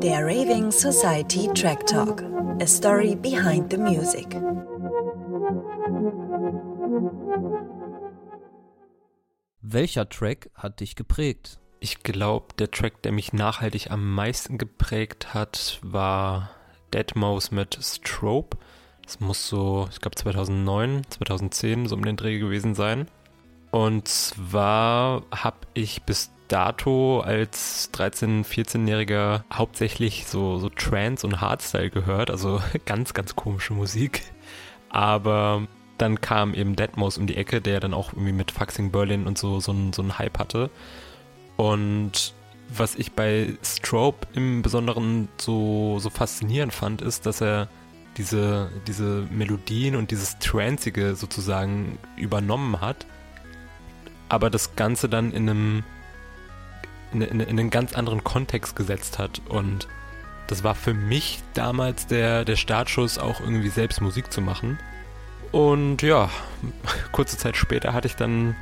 Der Raving Society Track Talk. A story behind the music. Welcher Track hat dich geprägt? Ich glaube, der Track, der mich nachhaltig am meisten geprägt hat, war Deadmau5 mit Strobe. Das muss so, ich glaube 2009, 2010 so um den Dreh gewesen sein. Und zwar habe ich bis dato als 13-, 14-Jähriger hauptsächlich so, so Trance und Hardstyle gehört, also ganz, ganz komische Musik. Aber dann kam eben Deadmau5 um die Ecke, der dann auch irgendwie mit Faxing Berlin und so so einen so einen Hype hatte. Und was ich bei Strobe im Besonderen so, so faszinierend fand, ist, dass er diese, diese Melodien und dieses Trancige sozusagen übernommen hat, aber das Ganze dann in einem in, in, in einen ganz anderen Kontext gesetzt hat und das war für mich damals der, der Startschuss, auch irgendwie selbst Musik zu machen. Und ja, kurze Zeit später hatte ich dann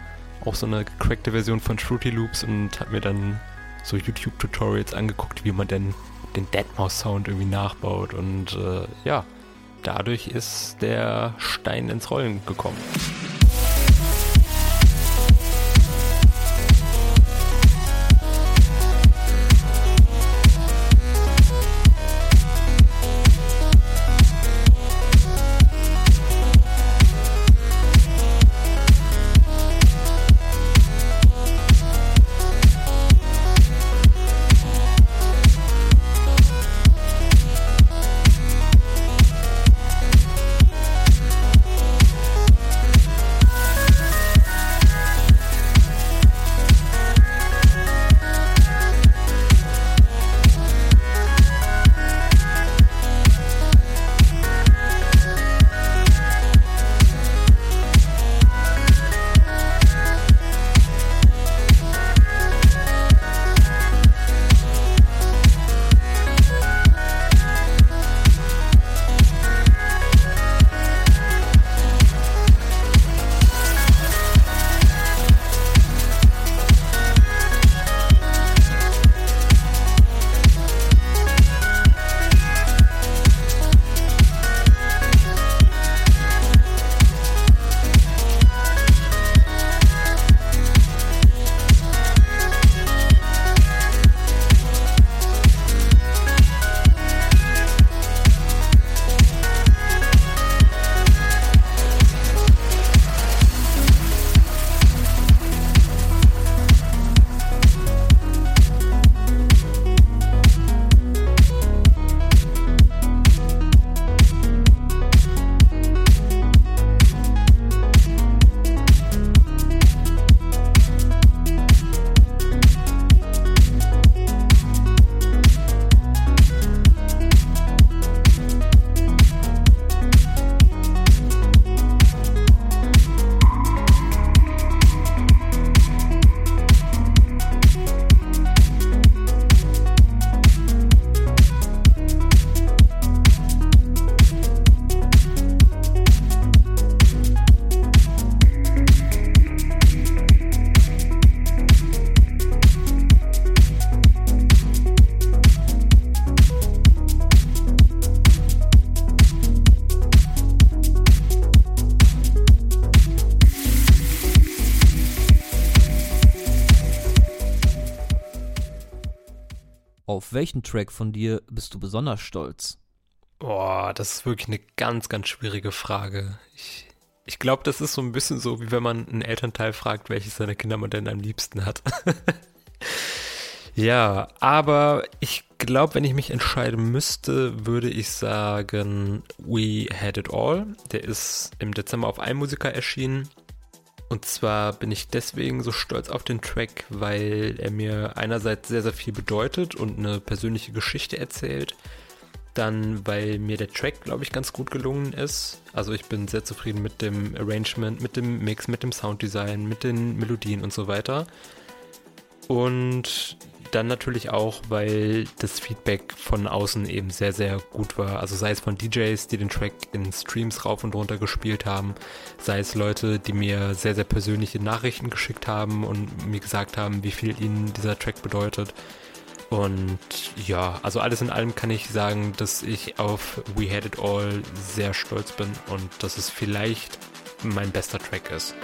auch so eine gecrackte Version von Fruity Loops und habe mir dann so YouTube-Tutorials angeguckt, wie man denn den Deadmau5-Sound irgendwie nachbaut. Und äh, ja, dadurch ist der Stein ins Rollen gekommen. Auf welchen Track von dir bist du besonders stolz? Boah, das ist wirklich eine ganz, ganz schwierige Frage. Ich, ich glaube, das ist so ein bisschen so, wie wenn man einen Elternteil fragt, welches seiner Kinder man denn am liebsten hat. ja, aber ich glaube, wenn ich mich entscheiden müsste, würde ich sagen, We Had It All. Der ist im Dezember auf iMusica erschienen und zwar bin ich deswegen so stolz auf den Track, weil er mir einerseits sehr, sehr viel bedeutet und eine persönliche Geschichte erzählt. Dann, weil mir der Track, glaube ich, ganz gut gelungen ist. Also ich bin sehr zufrieden mit dem Arrangement, mit dem Mix, mit dem Sounddesign, mit den Melodien und so weiter. Und dann natürlich auch, weil das Feedback von außen eben sehr, sehr gut war. Also sei es von DJs, die den Track in Streams rauf und runter gespielt haben, sei es Leute, die mir sehr, sehr persönliche Nachrichten geschickt haben und mir gesagt haben, wie viel ihnen dieser Track bedeutet. Und ja, also alles in allem kann ich sagen, dass ich auf We Had It All sehr stolz bin und dass es vielleicht mein bester Track ist.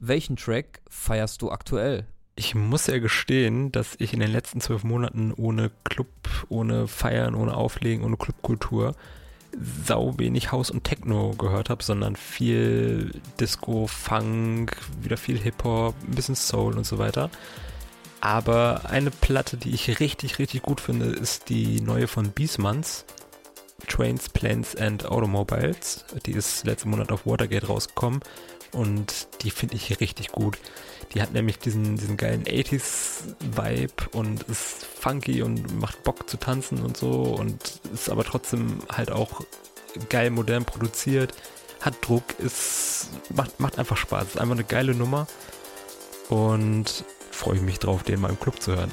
Welchen Track feierst du aktuell? Ich muss ja gestehen, dass ich in den letzten zwölf Monaten ohne Club, ohne Feiern, ohne Auflegen, ohne Clubkultur sau wenig House und Techno gehört habe, sondern viel Disco, Funk, wieder viel Hip-Hop, ein bisschen Soul und so weiter. Aber eine Platte, die ich richtig, richtig gut finde, ist die neue von Biesmanns. Trains, Planes and Automobiles. Die ist letzten Monat auf Watergate rausgekommen und die finde ich richtig gut. Die hat nämlich diesen, diesen geilen 80s-Vibe und ist funky und macht Bock zu tanzen und so und ist aber trotzdem halt auch geil modern produziert, hat Druck, ist, macht, macht einfach Spaß. Ist einfach eine geile Nummer und freue ich mich drauf, den mal im Club zu hören.